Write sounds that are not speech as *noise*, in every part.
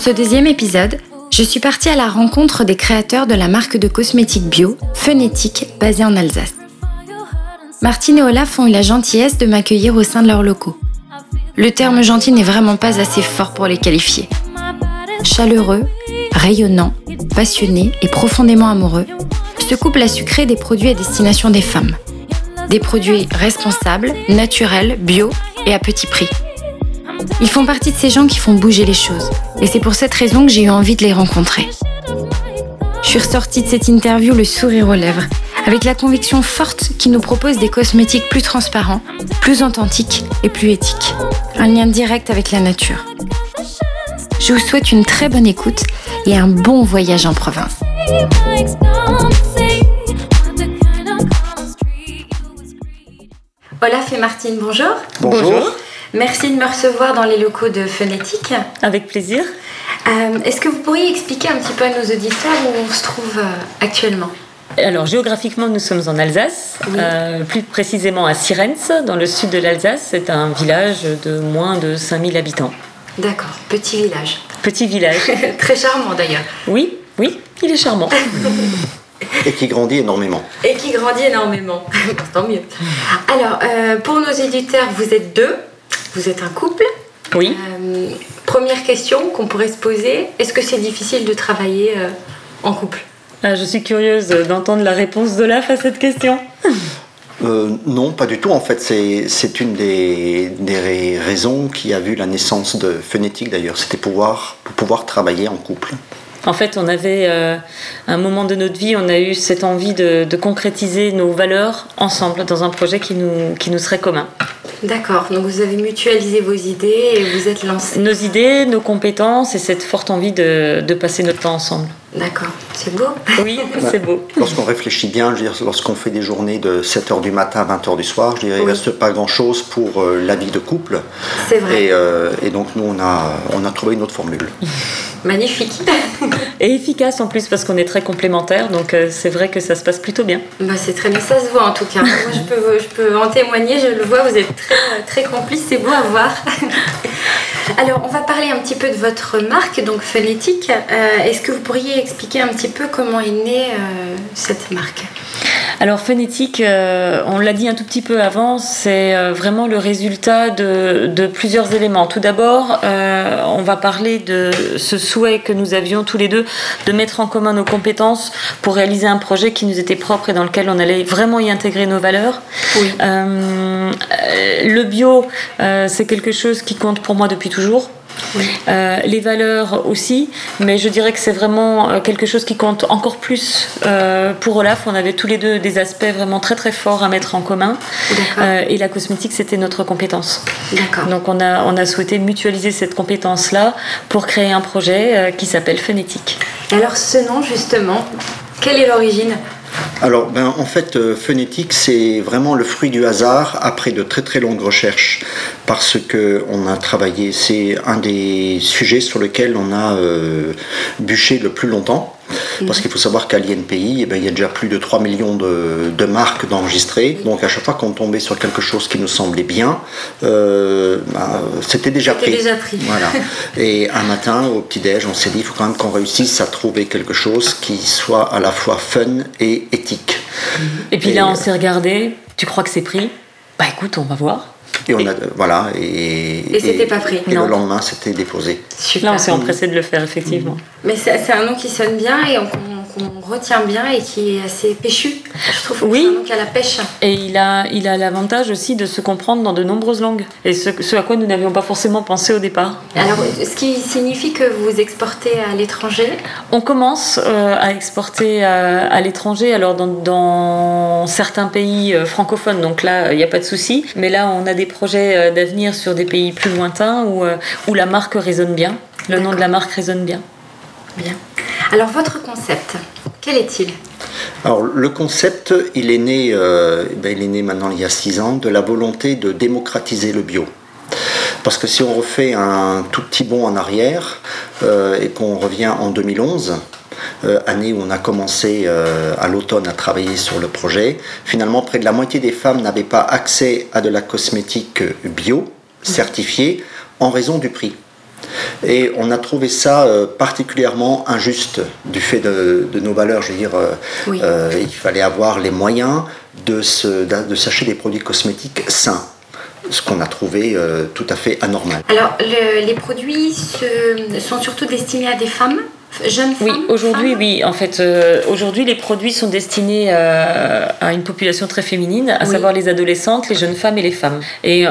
ce deuxième épisode, je suis partie à la rencontre des créateurs de la marque de cosmétiques bio, Phonétique, basée en Alsace. Martine et Olaf ont eu la gentillesse de m'accueillir au sein de leurs locaux. Le terme gentil n'est vraiment pas assez fort pour les qualifier. Chaleureux, rayonnant, passionné et profondément amoureux, ce couple a su créer des produits à destination des femmes. Des produits responsables, naturels, bio et à petit prix. Ils font partie de ces gens qui font bouger les choses. Et c'est pour cette raison que j'ai eu envie de les rencontrer. Je suis ressortie de cette interview le sourire aux lèvres, avec la conviction forte qu'ils nous proposent des cosmétiques plus transparents, plus authentiques et plus éthiques. Un lien direct avec la nature. Je vous souhaite une très bonne écoute et un bon voyage en province. Olaf et Martine, bonjour. Bonjour. Merci de me recevoir dans les locaux de Phonétique. Avec plaisir. Euh, Est-ce que vous pourriez expliquer un petit peu à nos auditeurs où on se trouve euh, actuellement? Alors géographiquement, nous sommes en Alsace, Oui. euh, plus précisément à Sirens, dans le sud de l'Alsace. C'est un village de moins de 5000 habitants. D'accord, petit village. Petit village. *laughs* Très charmant d'ailleurs. Oui, oui, il est charmant. *laughs* Et qui grandit énormément. Et qui grandit énormément. *laughs* Tant mieux. Alors, euh, pour nos éditeurs, vous êtes deux. Vous êtes un couple. Oui. Euh, première question qu'on pourrait se poser est-ce que c'est difficile de travailler euh, en couple? Ah, je suis curieuse d'entendre la réponse de l'AF à cette question. Euh, non, pas du tout. En fait, c'est c'est une des, des raisons qui a vu la naissance de Phonétique d'ailleurs. C'était pouvoir, pour pouvoir travailler en couple. En fait, on avait, euh, à un moment de notre vie, on a eu cette envie de, de concrétiser nos valeurs ensemble dans un projet qui nous, qui nous serait commun. D'accord, donc vous avez mutualisé vos idées et vous êtes lancés. Nos idées, nos compétences et cette forte envie de, de passer notre temps ensemble. D'accord, c'est beau. Oui, c'est beau. Lorsqu'on réfléchit bien, je veux dire, lorsqu'on fait des journées de 7h du matin à 20h du soir, je dirais, il ne reste pas grand-chose pour euh, la vie de couple. C'est vrai. Et, euh, et donc, nous, on a, on a trouvé une autre formule. *laughs* Magnifique. *laughs* Et efficace en plus parce qu'on est très complémentaires, donc euh, c'est vrai que ça se passe plutôt bien. Bah, c'est très bien, ça se voit en tout cas. *laughs* Moi, je peux, je peux en témoigner, je le vois, vous êtes très, très complices, c'est beau à voir. Alors, on va parler un petit peu de votre marque, donc Phonétique. Euh, Est-ce que vous pourriez expliquer un petit peu comment est née euh, cette marque? Alors Phonétique, euh, on l'a dit un tout petit peu avant, c'est euh, vraiment le résultat de, de plusieurs éléments. Tout d'abord, euh, on va parler de ce souhait que nous avions tous les deux de mettre en commun nos compétences pour réaliser un projet qui nous était propre et dans lequel on allait vraiment y intégrer nos valeurs. Oui. Le bio, c'est quelque chose qui compte pour moi depuis toujours. Oui. Euh, les valeurs aussi, mais je dirais que c'est vraiment euh, quelque chose qui compte encore plus euh, pour Olaf. On avait tous les deux des aspects vraiment très très forts à mettre en commun. Euh, et la cosmétique, c'était notre compétence. Donc on a, on a souhaité mutualiser cette compétence-là pour créer un projet qui s'appelle Phonétique. Et alors, ce nom, justement, quelle est l'origine? Alors, ben, en fait, euh, Phonétique, c'est vraiment le fruit du hasard après de très très longues recherches, parce que on a travaillé, c'est un des sujets sur lesquels on a euh, bûché le plus longtemps. Parce qu'il faut savoir qu'à l'INPI, eh ben, il y a déjà plus de 3 millions de, de marques d'enregistrées. Donc à chaque fois qu'on tombait sur quelque chose qui nous semblait bien, euh, bah, c'était déjà C'était pris. déjà pris. Voilà. *laughs* Et un matin, au petit-déj, on s'est dit, il faut quand même qu'on réussisse à trouver quelque chose qui soit à la fois fun et éthique. Et puis Et, là, on euh, s'est regardé. Tu crois que c'est pris? Bah écoute, on va voir. Et on a, voilà, et, Et c'était pas pris. Et Non. le lendemain, c'était déposé. Super. Là, on s'est empressé de le faire, effectivement. Mais c'est un nom qui sonne bien et qu'on qu'on retient bien et qui est assez péchu. Je trouve Oui. a la pêche. Et il a il a l'avantage aussi de se comprendre dans de nombreuses langues. Et ce, ce à quoi nous n'avions pas forcément pensé au départ. Alors, ce qui signifie que vous exportez à l'étranger On commence euh, à exporter à, à l'étranger, alors dans, dans certains pays euh, francophones, donc là, il n'y a pas de souci. Mais là, on a des projets euh, d'avenir sur des pays plus lointains où, euh, où la marque résonne bien. Le nom de la marque résonne bien. Bien. Alors, votre concept, quel est-il? Alors, le concept, il est né, euh, ben, il est né maintenant il y a six ans, de la volonté de démocratiser le bio. Parce que si on refait un tout petit bond en arrière euh, et qu'on revient en 2011, euh, année où on a commencé à l'automne à travailler sur le projet, finalement près de la moitié des femmes n'avaient pas accès à de la cosmétique bio certifiée en raison du prix. Et on a trouvé ça particulièrement injuste du fait de, nos valeurs. Je veux dire, il fallait avoir les moyens de s'acheter des produits cosmétiques sains ce qu'on a trouvé euh, tout à fait anormal. Alors, les produits sont surtout destinés à des femmes Oui, aujourd'hui, oui. En fait, euh, aujourd'hui, les produits sont destinés euh, à une population très féminine, à savoir les adolescentes, les jeunes femmes et les femmes. Et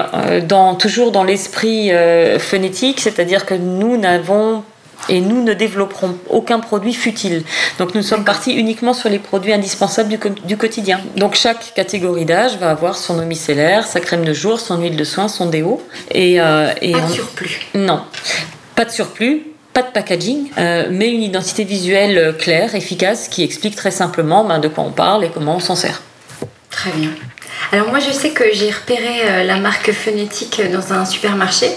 dans, toujours dans l'esprit phonétique, c'est-à-dire que nous n'avons et nous ne développerons aucun produit futile. Donc nous sommes partis uniquement sur les produits indispensables du, quotidien. Donc chaque catégorie d'âge va avoir son eau micellaire, sa crème de jour, son huile de soin, son déo. Et, euh, et pas de surplus. Non, pas de surplus. Pas de packaging, euh, mais une identité visuelle claire, efficace, qui explique très simplement ben, de quoi on parle et comment on s'en sert. Très bien. Alors moi je sais que j'ai repéré euh, la marque phonétique dans un supermarché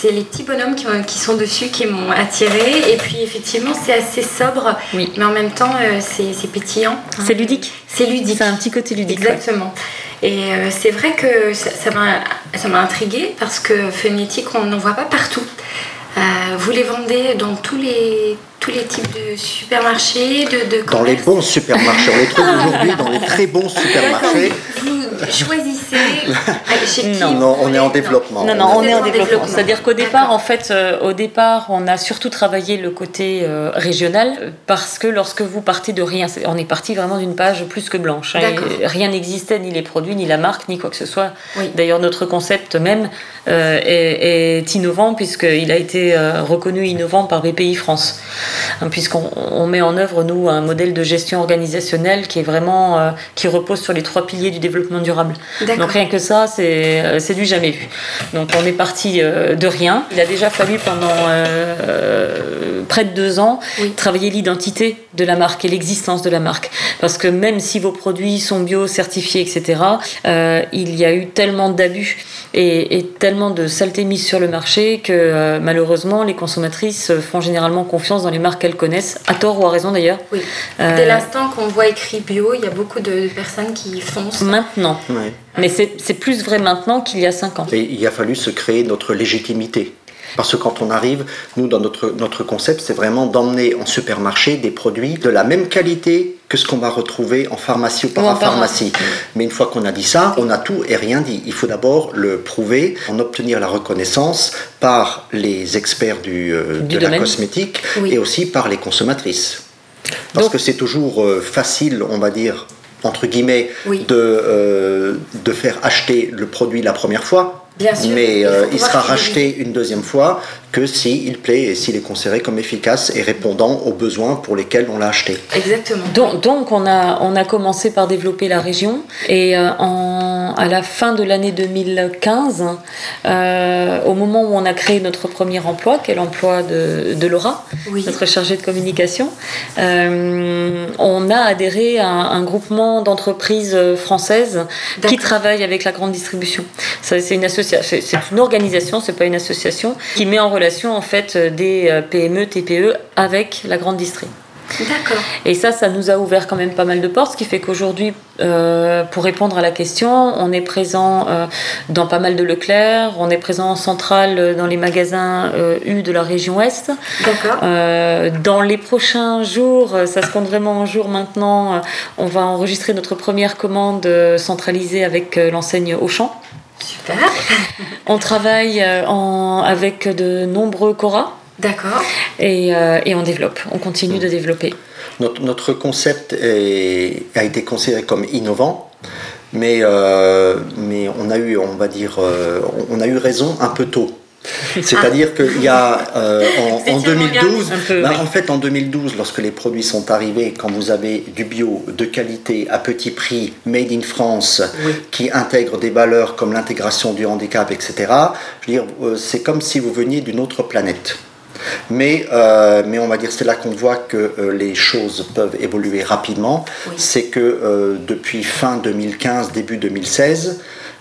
c'est les petits bonhommes qui, sont dessus qui m'ont attiré. Et puis effectivement, c'est assez sobre, mais en même temps, euh, c'est pétillant. C'est ludique. C'est ludique. C'est un petit côté ludique. Exactement. Et euh, c'est vrai que ça m'a intrigué parce que phonétique, on n'en voit pas partout. Euh, vous les vendez dans tous les, tous les types de supermarchés, de, Dans les bons supermarchés. On les trouve *laughs* aujourd'hui dans les très bons supermarchés. Vous choisissez chez qui Non, on est en développement. Non, non, on, est en développement. C'est-à-dire qu'au départ, en fait, euh, au départ, on a surtout travaillé le côté euh, régional parce que lorsque vous partez de rien, on est parti vraiment d'une page plus que blanche. Hein, rien n'existait, ni les produits, ni la marque, ni quoi que ce soit. D'ailleurs, notre concept même est, est innovant puisqu'il a été reconnu innovant par BPI France. Hein, puisqu'on met en œuvre, nous, un modèle de gestion organisationnelle qui est vraiment, euh, qui repose sur les trois piliers du développement durable. Donc rien que ça, c'est euh, du jamais vu. Donc on est parti euh, de rien. Il a déjà fallu pendant près de deux ans travailler l'identité de la marque et l'existence de la marque. Parce que même si vos produits sont bio, certifiés, etc., il y a eu tellement d'abus et, et, tellement de saleté mise sur le marché que malheureusement les consommatrices font généralement confiance dans les marques qu'elles connaissent, à tort ou à raison d'ailleurs. Oui. Euh, Dès l'instant qu'on voit écrit bio, il y a beaucoup de personnes qui foncent. Maintenant. Mais c'est plus vrai maintenant qu'il y a 5 ans. Et il a fallu se créer notre légitimité. Parce que quand on arrive, nous, dans notre, notre concept, c'est vraiment d'emmener en supermarché des produits de la même qualité que ce qu'on va retrouver en pharmacie ou parapharmacie. Mais une fois qu'on a dit ça, on a tout et rien dit. Il faut d'abord le prouver, en obtenir la reconnaissance par les experts du, euh, de la cosmétique et aussi par les consommatrices. Parce que c'est toujours euh, facile, on va dire, entre guillemets, de, euh, de faire acheter le produit la première fois. Mais il sera racheté une deuxième fois que s'il plaît et s'il est considéré comme efficace et répondant aux besoins pour lesquels on l'a acheté. Exactement. Donc, donc, on, a, on a commencé par développer la région et euh, en, à la fin de l'année 2015, euh, au moment où on a créé notre premier emploi, qui est l'emploi de, de, Laura, notre chargée de communication, euh, on a adhéré à un, groupement d'entreprises françaises qui travaillent avec la grande distribution. C'est une association, c'est une organisation, c'est pas une association, qui met en relation en fait euh, des euh, PME, TPE avec la grande distrie. D'accord. Et ça, ça nous a ouvert quand même pas mal de portes, ce qui fait qu'aujourd'hui, euh, pour répondre à la question, on est présent dans pas mal de Leclerc, on est présent en centrale dans les magasins U de la région Ouest. D'accord. dans les prochains jours, ça se compte vraiment en jours maintenant, on va enregistrer notre première commande centralisée avec l'enseigne Auchan. Super. On travaille euh, en, avec de nombreux Cora. D'accord. Et, euh, et, on développe, on continue de développer. Notre, notre concept a été considéré comme innovant, mais, euh, mais on a eu, on va dire, on a eu raison un peu tôt. C'est-à-dire qu'il y a euh, en, 2012, bah, en fait en 2012, lorsque les produits sont arrivés, quand vous avez du bio de qualité à petit prix, made in France, qui intègre des valeurs comme l'intégration du handicap, etc. Je veux dire, euh, c'est comme si vous veniez d'une autre planète. Mais, euh, mais on va dire c'est là qu'on voit que les choses peuvent évoluer rapidement. C'est que depuis fin 2015, début 2016,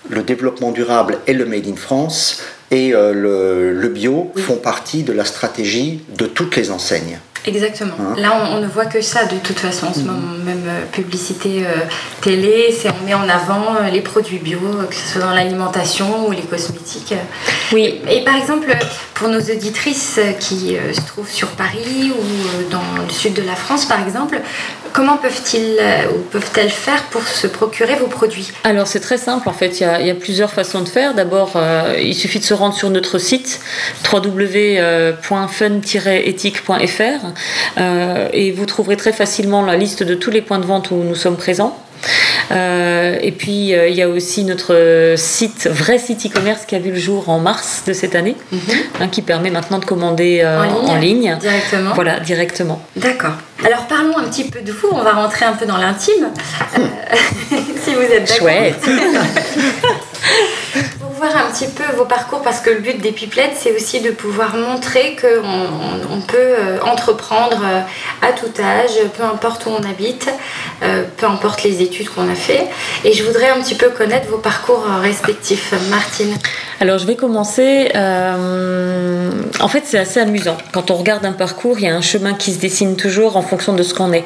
le développement durable et le Made in France et euh, le, bio font partie de la stratégie de toutes les enseignes. Exactement. Hein Là, on, ne voit que ça de toute façon en ce mm. moment, même euh, publicité euh, télé, c'est on met en avant euh, les produits bio, que ce soit dans l'alimentation ou les cosmétiques. Oui. Et, par exemple, pour nos auditrices qui se trouvent sur Paris ou dans le sud de la France, par exemple, comment peuvent-ils ou peuvent-elles faire pour se procurer vos produits? Alors c'est très simple en fait, il y a, plusieurs façons de faire. D'abord, il suffit de se rendre sur notre site www.fun-éthique.fr et vous trouverez très facilement la liste de tous les points de vente où nous sommes présents. Euh, et puis euh, il y a aussi notre site, vrai site e-commerce qui a vu le jour en mars de cette année, mhm. hein, qui permet maintenant de commander en, ligne, Directement. Voilà, directement. D'accord. Alors parlons un petit peu de vous, on va rentrer un peu dans l'intime, *laughs* si vous êtes d'accord. Chouette. *laughs* voir un petit peu vos parcours parce que le but des pipelettes, c'est aussi de pouvoir montrer qu'on on, peut euh, entreprendre euh, à tout âge, peu importe où on habite, euh, peu importe les études qu'on a fait. Et je voudrais un petit peu connaître vos parcours respectifs. Martine Alors, je vais commencer. en fait, c'est assez amusant. Quand on regarde un parcours, il y a un chemin qui se dessine toujours en fonction de ce qu'on est.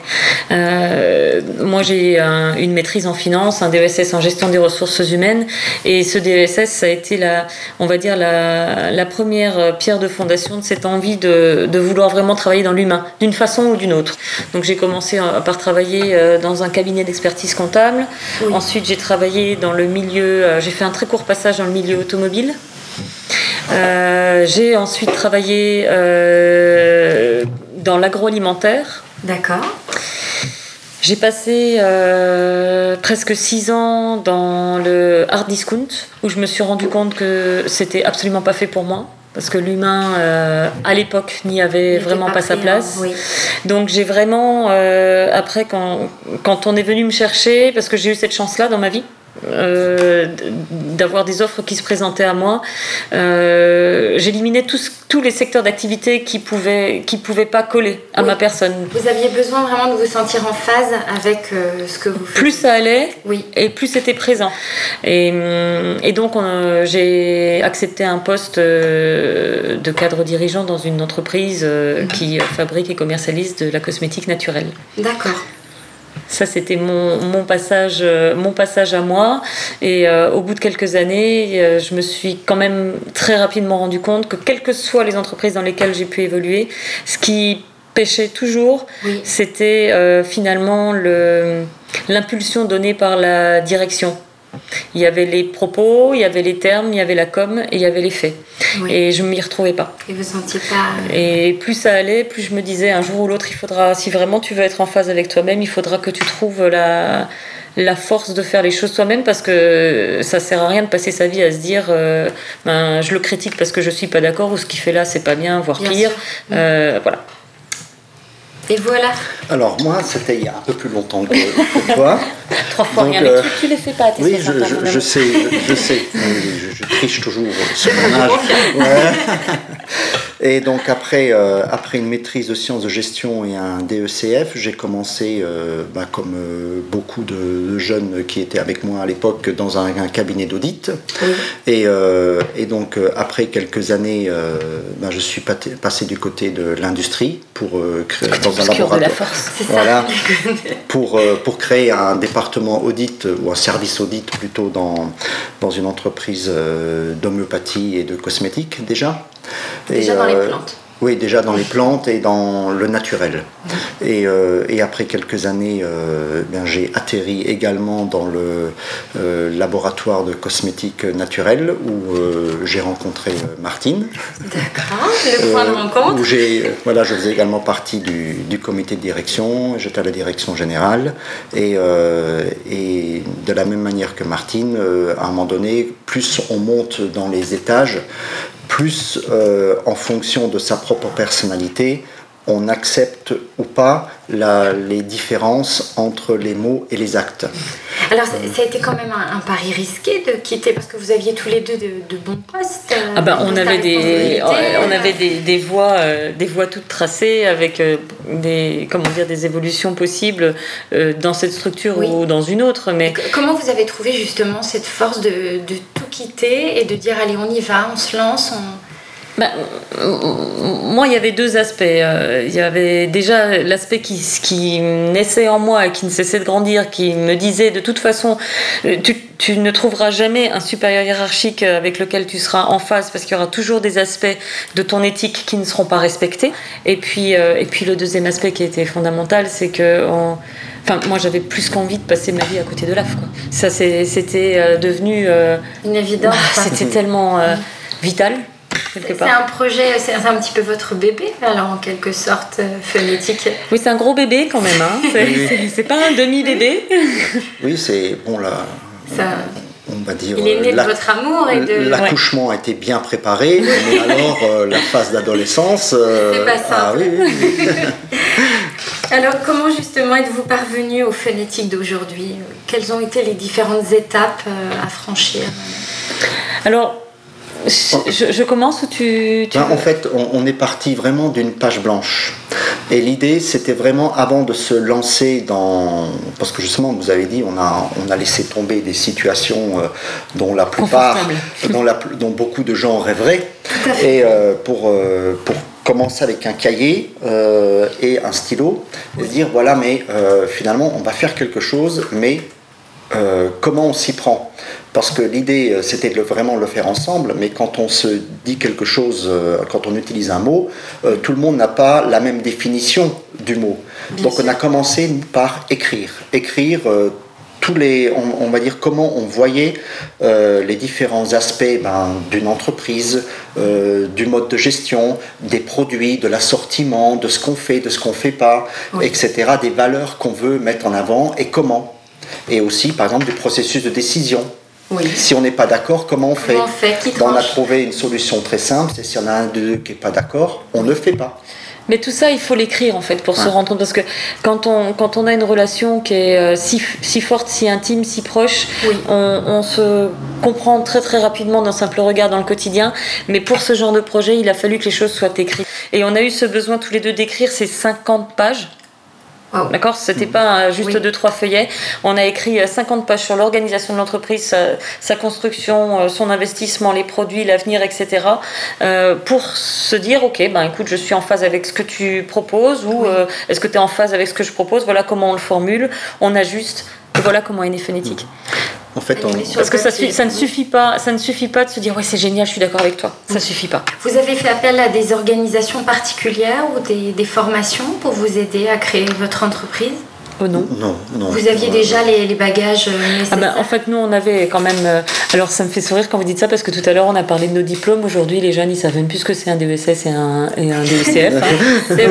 moi, j'ai une maîtrise en finance, un DESS en gestion des ressources humaines. Et ce DESS, ça a été la, on va dire la, première pierre de fondation de cette envie de, vouloir vraiment travailler dans l'humain, d'une façon ou d'une autre. Donc j'ai commencé euh, par travailler euh, dans un cabinet d'expertise comptable. Ensuite j'ai travaillé dans le milieu, euh, j'ai fait un très court passage dans le milieu automobile. j'ai ensuite travaillé dans l'agroalimentaire. D'accord. J'ai passé euh, presque six ans dans le hard discount où je me suis rendu compte que c'était absolument pas fait pour moi parce que l'humain euh, à l'époque n'y avait vraiment pas, sa place. Donc j'ai vraiment euh, après quand quand on est venu me chercher parce que j'ai eu cette chance là dans ma vie euh, d'avoir des offres qui se présentaient à moi. Euh, J'éliminais tous, les secteurs d'activité qui pouvaient, qui pouvaient pas coller à ma personne. Vous aviez besoin vraiment de vous sentir en phase avec euh, ce que vous faites. Plus ça allait, oui. et plus c'était présent. Et, et donc j'ai accepté un poste de cadre dirigeant dans une entreprise mhm. qui fabrique et commercialise de la cosmétique naturelle. D'accord. Ça, c'était mon, mon, passage, euh, mon passage à moi. Et euh, au bout de quelques années, euh, je me suis quand même très rapidement rendu compte que, quelles que soient les entreprises dans lesquelles j'ai pu évoluer, ce qui pêchait toujours, c'était finalement l'impulsion donnée par la direction. Il y avait les propos, il y avait les termes, il y avait la com et il y avait les faits. Et je ne m'y retrouvais pas. Et vous sentiez pas. Euh, et plus ça allait, plus je me disais un jour ou l'autre, il faudra, si vraiment tu veux être en phase avec toi-même, il faudra que tu trouves la, la force de faire les choses toi-même parce que ça sert à rien de passer sa vie à se dire euh, ben, je le critique parce que je suis pas d'accord ou ce qu'il fait là c'est pas bien, voire pire. Euh, voilà. Et voilà. Alors moi, c'était il y a un peu plus longtemps que, toi. *laughs* Trois fois rien, mais euh, tu, ne les fais pas tes Oui, je, je, sais, je, sais. Je, triche toujours sur mon *laughs* âge. *laughs* Et donc après, euh, après une maîtrise de sciences de gestion et un DECF, j'ai commencé, euh, bah, comme beaucoup de, jeunes qui étaient avec moi à l'époque, dans un, cabinet d'audit. Et, et, donc après quelques années, bah, je suis passé du côté de l'industrie pour créer dans voilà, *laughs* pour, euh, pour créer un département audit ou un service audit plutôt dans, dans une entreprise euh, d'homéopathie et de cosmétiques déjà. Déjà dans les euh, plantes. Oui, déjà dans les plantes et dans le naturel. Et, euh, et après quelques années, euh, j'ai atterri également dans le euh, laboratoire de cosmétiques naturels où j'ai rencontré Martine. D'accord, le point de rencontre. Où voilà, je faisais également partie du, du comité de direction, j'étais à la direction générale. Et, et de la même manière que Martine, à un moment donné, plus on monte dans les étages, plus euh, en fonction de sa propre personnalité, on accepte ou pas les différences entre les mots et les actes. Alors, ça a été quand même un, pari risqué de quitter, parce que vous aviez tous les deux de, bons postes. Euh, ah ben, on, avait des, on avait des, des voies, euh, des voies toutes tracées avec des, comment dire, des évolutions possibles dans cette structure ou dans une autre. Mais... Comment vous avez trouvé justement cette force de, de, tout quitter et de dire allez, on y va, on se lance on... bah, Moi, il y avait deux aspects. Euh, il y avait déjà l'aspect qui, qui naissait en moi et qui ne cessait de grandir, qui me disait de toute façon, euh, tu, tu ne trouveras jamais un supérieur hiérarchique avec lequel tu seras en phase parce qu'il y aura toujours des aspects de ton éthique qui ne seront pas respectés. Et puis, euh, et puis le deuxième aspect qui était fondamental, c'est que... Enfin, moi, j'avais plus qu'envie de passer ma vie à côté de l'AF. Ça, c'était devenu... Une évidence. Bah, *laughs* c'était tellement vital. C'est un projet, c'est un petit peu votre bébé, alors en quelque sorte, euh, phonétique. Oui, c'est un gros bébé quand même, hein. c'est pas un demi-bébé. Oui, c'est bon là. On va dire, il est né de votre amour et de... L'accouchement a été bien préparé, mais alors euh, la phase d'adolescence... Euh, c'est pas ça. Ah, oui, oui. *laughs* alors comment justement êtes-vous parvenu au phonétique d'aujourd'hui? Quelles ont été les différentes étapes à franchir? Alors, je, commence ou tu... Ben, en fait, on, est parti vraiment d'une page blanche. Et l'idée, c'était vraiment avant de se lancer dans... Parce que justement, vous avez dit, on a, on a laissé tomber des situations euh, dont la plupart, *laughs* dont, la, dont beaucoup de gens rêveraient. Et euh, pour, euh, pour commencer avec un cahier et un stylo, et se dire, voilà, mais finalement, on va faire quelque chose, mais comment on s'y prend? Parce que l'idée, euh, c'était de vraiment le faire ensemble, mais quand on se dit quelque chose, euh, quand on utilise un mot, euh, tout le monde n'a pas la même définition du mot. Donc on a commencé par écrire. Écrire tous les, on, va dire comment on voyait les différents aspects ben, d'une entreprise, du mode de gestion, des produits, de l'assortiment, de ce qu'on fait, de ce qu'on ne fait pas, etc., des valeurs qu'on veut mettre en avant et comment. Et aussi, par exemple, des processus de décision. Si on n'est pas d'accord, comment on fait, On a trouvé une solution très simple, c'est si on a un d'eux qui n'est pas d'accord, on ne fait pas. Mais tout ça, il faut l'écrire en fait pour se rendre compte. Parce que quand on, quand on a une relation qui est euh, si, si forte, si intime, si proche, on, on, se comprend très très rapidement d'un simple regard dans le quotidien. Mais pour ce genre de projet, il a fallu que les choses soient écrites. Et on a eu ce besoin tous les deux d'écrire ces 50 pages D'accord C'était pas juste deux, trois feuillets. On a écrit 50 euh, pages sur l'organisation de l'entreprise, sa, construction, euh, son investissement, les produits, l'avenir, etc. Euh, pour se dire, OK, ben écoute, je suis en phase avec ce que tu proposes ou est-ce que tu es en phase avec ce que je propose? Voilà comment on le formule. On ajuste. Et voilà comment est né phonétique. En fait, Parce que ça, ça, ne suffit pas, ça ne suffit pas de se dire ouais c'est génial, je suis d'accord avec toi. Ça ne suffit pas. Vous avez fait appel à des organisations particulières ou des, des formations pour vous aider à créer votre entreprise? Oh non. non. Vous aviez déjà les, les bagages nécessaires ah ben, En fait, nous, on avait quand même. Euh, alors, ça me fait sourire quand vous dites ça parce que tout à l'heure, on a parlé de nos diplômes. Aujourd'hui, les jeunes, ils savent même plus ce que c'est un DESS et un, et un DECF. Hein. *laughs*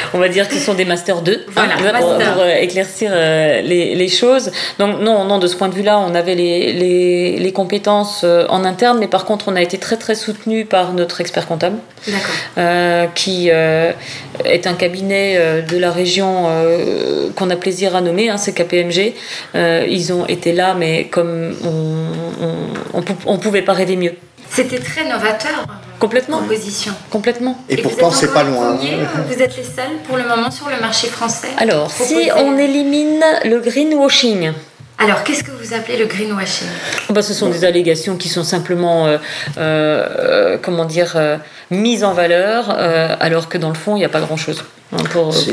*laughs* on va dire ce sont des Master 2 voilà, pour, euh, éclaircir euh, les, les, choses. Donc, non, non, de ce point de vue-là, on avait les, les, les, compétences en interne, mais par contre, on a été très, très soutenu par notre expert comptable, qui est un cabinet de la région euh, qu'on a plaisir à nommer, hein, c'est KPMG. Euh, ils ont été là, mais comme on ne pouvait pas rêver mieux. C'était très novateur. Complètement. Composition. Complètement. Et, pourtant, c'est pas loin. vous êtes les seuls pour le moment sur le marché français. Alors, si on élimine le greenwashing, alors, qu'est-ce que vous appelez le greenwashing? Bah, Ce sont des allégations qui sont simplement, euh, euh, comment dire, euh, mises en valeur, alors que dans le fond, il n'y a pas grand-chose. Hein,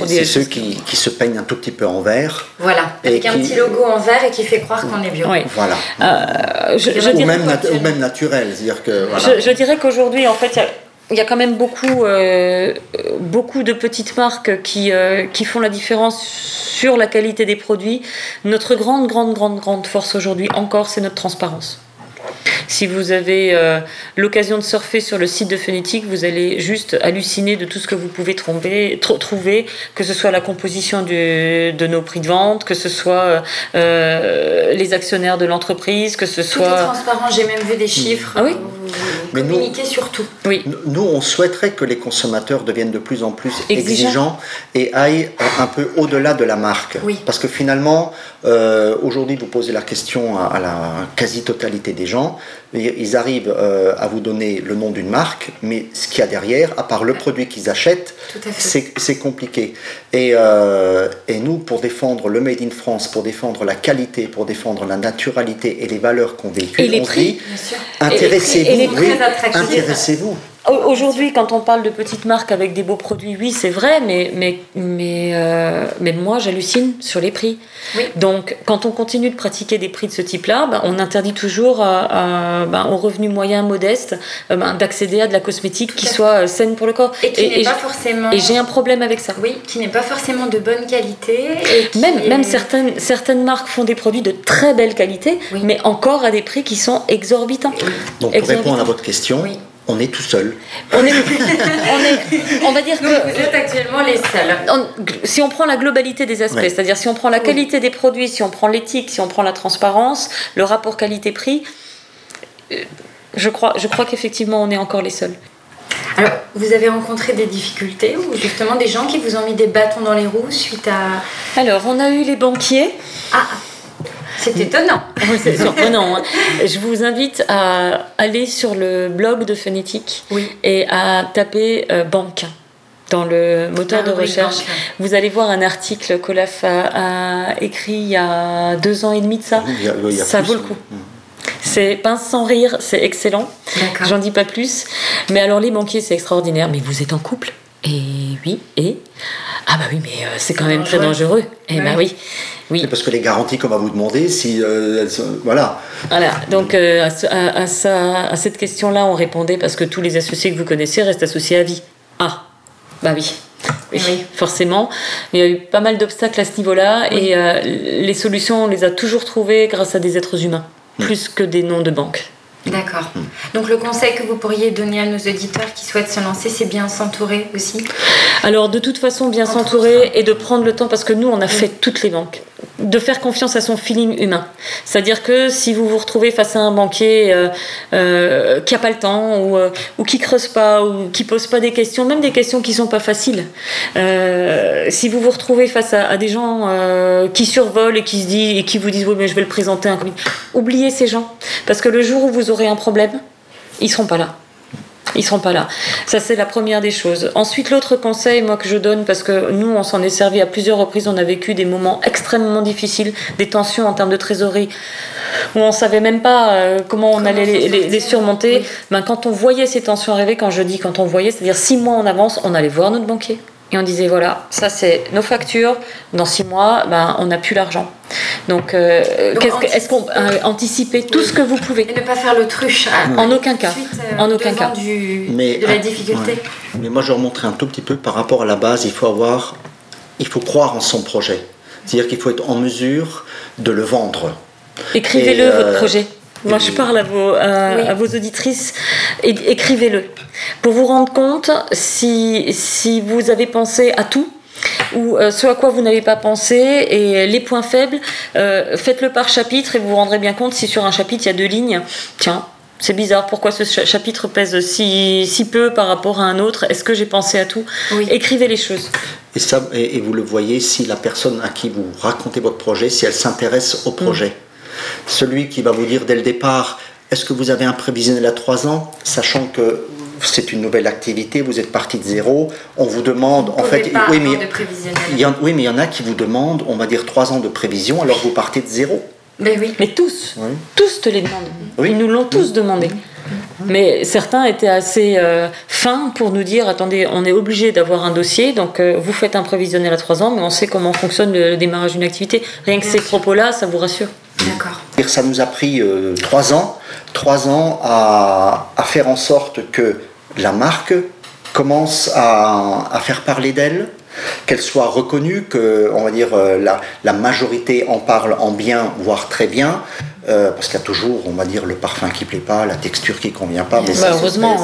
c'est ceux qui, qui, se peignent un tout petit peu en vert. Voilà, avec un petit logo en vert et qui fait croire qu'on est bio. Voilà. Je, je ou, même ou, même naturel. -dire que, je, je, dirais qu'aujourd'hui, en fait, il y a quand même beaucoup, euh, beaucoup de petites marques qui, euh, qui font la différence sur la qualité des produits. Notre grande, grande, grande, grande force aujourd'hui encore, c'est notre transparence. Si vous avez euh, l'occasion de surfer sur le site de Phonétique, vous allez juste halluciner de tout ce que vous pouvez trouver, trouver que ce soit la composition de nos prix de vente, que ce soit euh, les actionnaires de l'entreprise, que ce soit... Tout est transparent, j'ai même vu des chiffres. Ah oui? Mais communiquer surtout. Oui. Nous, on souhaiterait que les consommateurs deviennent de plus en plus exigeants, et aillent un peu au-delà de la marque. Oui. Parce que finalement, euh, aujourd'hui, vous posez la question à la quasi-totalité des gens ils arrivent euh, à vous donner le nom d'une marque, mais ce qu'il y a derrière, à part le produit qu'ils achètent, c'est compliqué. Et, euh, et, nous, pour défendre le Made in France, pour défendre la qualité, pour défendre la naturalité et les valeurs qu'on véhicule, on dit intéressez-vous. Oui, intéressez-vous. Aujourd'hui, quand on parle de petites marques avec des beaux produits, oui, c'est vrai, mais, mais, mais, euh, mais moi, j'hallucine sur les prix. Donc, quand on continue de pratiquer des prix de ce type-là, ben, on interdit toujours ben, aux revenus moyens modestes euh, ben, d'accéder à de la cosmétique qui soit euh, saine pour le corps. Et qui n'est pas forcément. Et j'ai un problème avec ça. Oui, qui n'est pas forcément de bonne qualité. même, même certaines, certaines marques font des produits de très belle qualité, mais encore à des prix qui sont exorbitants. Donc, pour répondre à votre question, on est tout seul. On, est, *laughs* on, va dire que vous êtes actuellement les seuls. si on prend la globalité des aspects, c'est-à-dire si on prend la qualité des produits, si on prend l'éthique, si on prend la transparence, le rapport qualité-prix, euh, je crois, je crois qu'effectivement on est encore les seuls. Alors, vous avez rencontré des difficultés ou justement des gens qui vous ont mis des bâtons dans les roues suite à... Alors, on a eu les banquiers. Ah c'est étonnant. c'est surprenant. Hein. Je vous invite à aller sur le blog de Phonétique et à taper euh, banque dans le moteur ah de recherche. vous allez voir un article qu'Olaf a, écrit il y a deux ans et demi de ça. ça vaut le coup. Hein. C'est pince sans rire, c'est excellent. J'en dis pas plus. Mais alors les banquiers, c'est extraordinaire. Mais vous êtes en couple? Et oui, et? Ah bah oui, mais euh, c'est quand même très dangereux. Eh bah oui. Oui. C'est parce que les garanties qu'on va vous demander, si euh, voilà. Voilà. Donc euh, à, à, cette question-là, on répondait parce que tous les associés que vous connaissez restent associés à vie. Ah, bah oui. Oui, forcément. Il y a eu pas mal d'obstacles à ce niveau-là et euh, les solutions, on les a toujours trouvées grâce à des êtres humains, plus que des noms de banques. D'accord. Donc le conseil que vous pourriez donner à nos auditeurs qui souhaitent se lancer, c'est bien s'entourer aussi? Alors de toute façon, bien s'entourer et de prendre le temps, parce que nous, on a fait toutes les banques de faire confiance à son feeling humain. C'est-à-dire que si vous vous retrouvez face à un banquier euh, euh, qui n'a pas le temps ou, euh, ou qui creuse pas ou qui pose pas des questions, même des questions qui sont pas faciles, si vous vous retrouvez face à, des gens qui survolent et qui vous disent oui mais je vais le présenter un oubliez ces gens parce que le jour où vous aurez un problème, ils seront pas là ils seront pas là. Ça, c'est la première des choses. Ensuite, l'autre conseil, moi, que je donne, parce que nous, on s'en est servi à plusieurs reprises, on a vécu des moments extrêmement difficiles, des tensions en termes de trésorerie, où on savait même pas euh, comment on allait les, surmonter. Ben, quand on voyait ces tensions arriver, quand je dis quand on voyait, c'est-à-dire six mois en avance, on allait voir notre banquier. Et on disait, voilà, ça c'est nos factures, dans six mois, ben, on n'a plus l'argent. Donc, euh, est-ce qu'on euh, anticiper tout ce que vous pouvez Et ne pas faire le truche. En aucun cas. Euh, en aucun cas. mais, de la difficulté. Mais moi, je remonterai un tout petit peu par rapport à la base. Il faut avoir, il faut croire en son projet. C'est-à-dire qu'il faut être en mesure de le vendre. Écrivez-le votre projet. Moi, je parle à vos, à, vos auditrices. Écrivez-le. Pour vous rendre compte si, si vous avez pensé à tout, ou euh, ce à quoi vous n'avez pas pensé et les points faibles, euh, faites-le par chapitre et vous vous rendrez bien compte si sur un chapitre il y a deux lignes, tiens, c'est bizarre, pourquoi ce chapitre pèse si, si peu par rapport à un autre? Est-ce que j'ai pensé à tout? Écrivez les choses. Et, ça, et, vous le voyez si la personne à qui vous racontez votre projet, si elle s'intéresse au projet. Celui qui va vous dire dès le départ, est-ce que vous avez un prévisionnel à trois ans, sachant que c'est une nouvelle activité, vous êtes parti de zéro, on vous demande, en fait, oui mais, il y en, oui, mais il y en a qui vous demandent, on va dire trois ans de prévision, alors vous partez de zéro. Mais oui. Mais tous, tous te les demandent. Ils nous l'ont tous demandé. Mais certains étaient assez euh, fins pour nous dire attendez, on est obligé d'avoir un dossier, donc euh, vous faites un prévisionnel à trois ans, mais on sait comment fonctionne le, démarrage d'une activité. Rien que ces propos-là, ça vous rassure. D'accord. Ça nous a pris euh, trois ans, trois ans à, à, faire en sorte que la marque commence à, à faire parler d'elle, qu'elle soit reconnue, que on va dire euh, la, la, majorité en parle en bien, voire très bien, euh, parce qu'il y a toujours, on va dire, le parfum qui plaît pas, la texture qui convient pas. Mais bah, heureusement,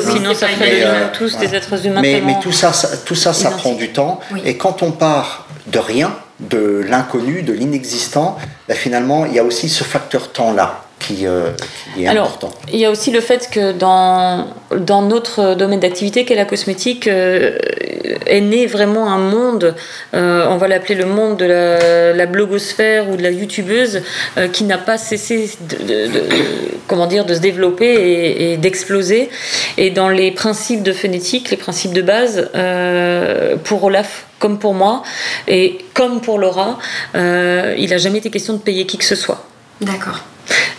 sinon ça ferait tous des êtres humains. Mais, mais tout ça, ça, tout ça, ça prend du temps. Et quand on part de rien, de l'inconnu, de l'inexistant, bah, finalement, il y a aussi ce facteur temps-là. Qui, euh, est Alors, important. Il y a aussi le fait que dans, dans notre domaine d'activité, qu'est la cosmétique, euh, est né vraiment un monde, euh, on va l'appeler le monde de la, blogosphère ou de la youtubeuse, qui n'a pas cessé de, comment dire, de se développer et, et d'exploser. Et dans les principes de phonétique, les principes de base, pour Olaf, comme pour moi, et comme pour Laura, il n'a jamais été question de payer qui que ce soit. D'accord.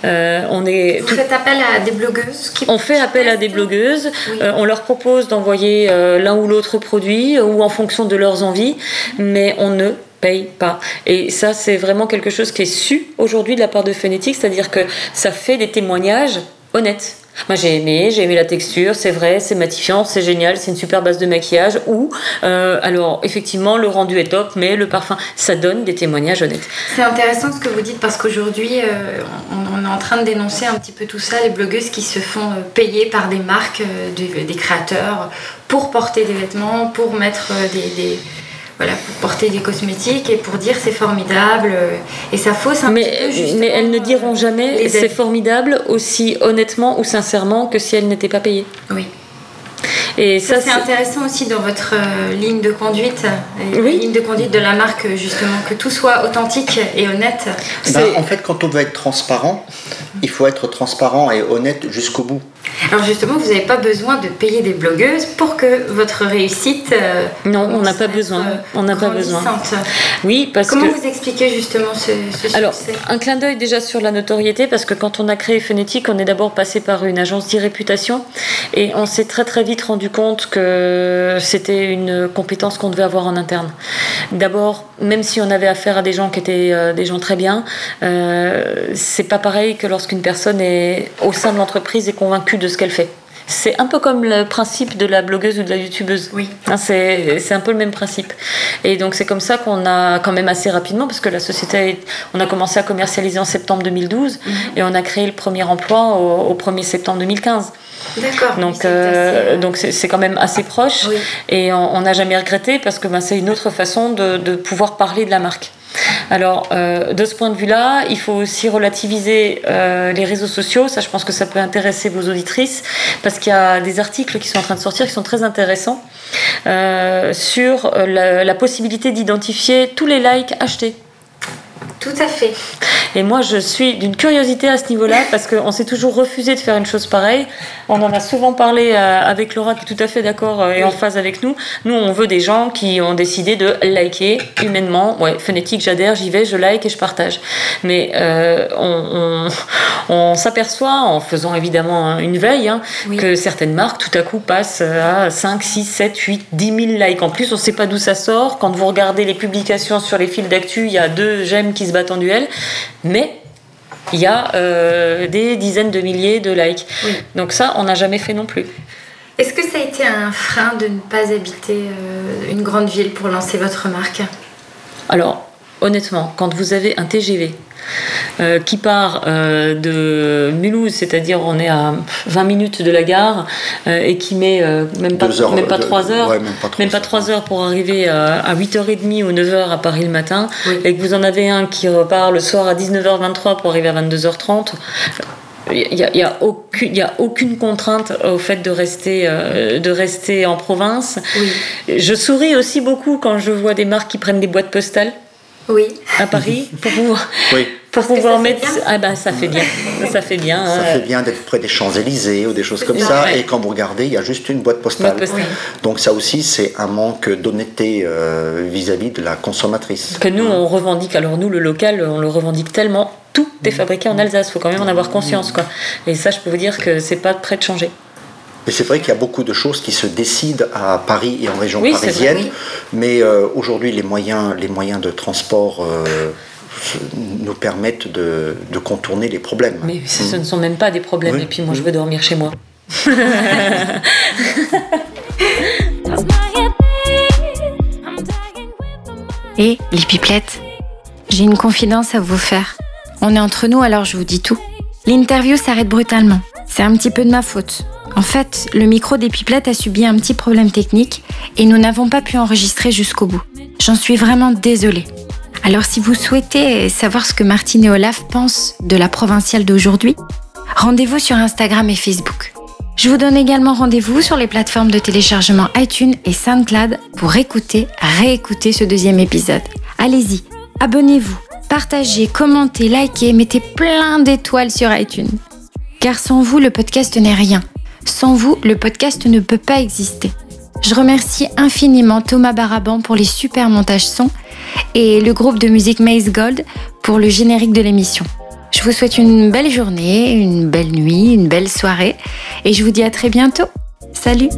on est Vous faites appel à des blogueuses qui On fait appel à des blogueuses. on leur propose d'envoyer l'un ou l'autre produit ou en fonction de leurs envies, mais on ne paye pas. Et ça, c'est vraiment quelque chose qui est su aujourd'hui de la part de Phonetic, c'est-à-dire que ça fait des témoignages honnêtes. Moi j'ai aimé, j'ai aimé la texture, c'est vrai, c'est matifiant, c'est génial, c'est une super base de maquillage. Ou euh, alors effectivement le rendu est top, mais le parfum, ça donne des témoignages honnêtes. C'est intéressant ce que vous dites parce qu'aujourd'hui euh, on, est en train de dénoncer un petit peu tout ça, les blogueuses qui se font euh, payer par des marques, des créateurs pour porter des vêtements, pour mettre des voilà, pour porter des cosmétiques et pour dire c'est formidable. Euh, et ça fausse un mais, petit peu. Mais elles ne diront jamais c'est formidable aussi honnêtement ou sincèrement que si elles n'étaient pas payées. Oui. Et ça, c'est intéressant aussi dans votre euh, ligne de conduite, euh, oui. ligne de conduite de la marque justement, que tout soit authentique et honnête. Ben, en fait, quand on veut être transparent, il faut être transparent et honnête jusqu'au bout. Alors justement, vous n'avez pas besoin de payer des blogueuses pour que votre réussite. Euh, non, on n'a pas besoin. On n'a pas besoin. Oui, parce Comment vous expliquez justement ce, ce Alors, un clin d'œil déjà sur la notoriété, parce que quand on a créé Phonétique, on est d'abord passé par une agence d'e-réputation et on s'est très très vite rendu compte que c'était une compétence qu'on devait avoir en interne. D'abord, même si on avait affaire à des gens qui étaient euh, des gens très bien, euh, c'est pas pareil que lorsqu'une personne est au sein de l'entreprise et convaincue de ce qu'elle fait. C'est un peu comme le principe de la blogueuse ou de la youtubeuse. Oui. Hein, c'est un peu le même principe. Et donc c'est comme ça qu'on a quand même assez rapidement, parce que la société, on a commencé à commercialiser en septembre 2012 mhm. et on a créé le premier emploi au, 1er septembre 2015. D'accord. Donc, euh, euh, donc c'est quand même assez proche. Et on n'a jamais regretté parce que ben, c'est une autre façon de, de pouvoir parler de la marque. Alors, euh, de ce point de vue-là, il faut aussi relativiser euh, les réseaux sociaux. Ça, je pense que ça peut intéresser vos auditrices, parce qu'il y a des articles qui sont en train de sortir qui sont très intéressants euh, sur la possibilité d'identifier tous les likes achetés. Tout à fait. Et moi, je suis d'une curiosité à ce niveau-là parce qu'on s'est toujours refusé de faire une chose pareille. On en a souvent parlé euh, avec Laura, qui est tout à fait d'accord euh, et en phase avec nous. Nous, on veut des gens qui ont décidé de liker humainement. Ouais, phonétique, j'adhère, j'y vais, je like et je partage. Mais euh, on, on, s'aperçoit, en faisant évidemment une veille, hein, que certaines marques, tout à coup, passent à 5, 6, 7, 8, 10 000 likes. En plus, on ne sait pas d'où ça sort. Quand vous regardez les publications sur les fils d'actu, il y a deux j'aime qui se battent en duel, mais il y a euh, des dizaines de milliers de likes. Donc ça, on n'a jamais fait non plus. Est-ce que ça a été un frein de ne pas habiter euh, une grande ville pour lancer votre marque? Alors, honnêtement, quand vous avez un TGV euh, qui part euh, de Mulhouse, c'est-à-dire on est à 20 minutes de la gare, euh, et qui met même, pas, même pas 3 heures, même pas 3, heures pour arriver à 8h30 ou 9h à Paris le matin, et que vous en avez un qui repart le soir à 19h23 pour arriver à 22h30 il n'y a, y a, aucune, y a aucune contrainte au fait de rester, de rester en province. Je souris aussi beaucoup quand je vois des marques qui prennent des boîtes postales. Oui. À Paris pour pouvoir, oui. pour pouvoir mettre. Ah ben ça fait bien. Ça fait bien. Ça fait bien d'être près des Champs-Élysées ou des choses comme ça. Et quand vous regardez, il y a juste une boîte postale. Donc ça aussi, c'est un manque d'honnêteté euh, vis-à-vis de la consommatrice. Que nous, on revendique. Alors nous, le local, on le revendique tellement. Tout est fabriqué en Alsace. Il faut quand même en avoir conscience. Quoi. Et ça, je peux vous dire que c'est pas prêt de changer. Mais c'est vrai qu'il y a beaucoup de choses qui se décident à Paris et en région parisienne. Mais euh, aujourd'hui, les moyens, les moyens de transport euh, nous permettent de, contourner les problèmes. Mais ce, ne sont même pas des problèmes. Et puis moi, je veux dormir chez moi. *laughs* et les pipelettes, j'ai une confidence à vous faire. On est entre nous, alors je vous dis tout. L'interview s'arrête brutalement. C'est un petit peu de ma faute. En fait, le micro des pipelettes a subi un petit problème technique et nous n'avons pas pu enregistrer jusqu'au bout. J'en suis vraiment désolée. Alors si vous souhaitez savoir ce que Martine et Olaf pensent de la provinciale d'aujourd'hui, rendez-vous sur Instagram et Facebook. Je vous donne également rendez-vous sur les plateformes de téléchargement iTunes et SoundCloud pour écouter, réécouter ce deuxième épisode. Allez-y, abonnez-vous, partagez, commentez, likez, mettez plein d'étoiles sur iTunes. Car sans vous, le podcast n'est rien. Sans vous, le podcast ne peut pas exister. Je remercie infiniment Thomas Baraban pour les super montages son et le groupe de musique Maze Gold pour le générique de l'émission. Je vous souhaite une belle journée, une belle nuit, une belle soirée et je vous dis à très bientôt. Salut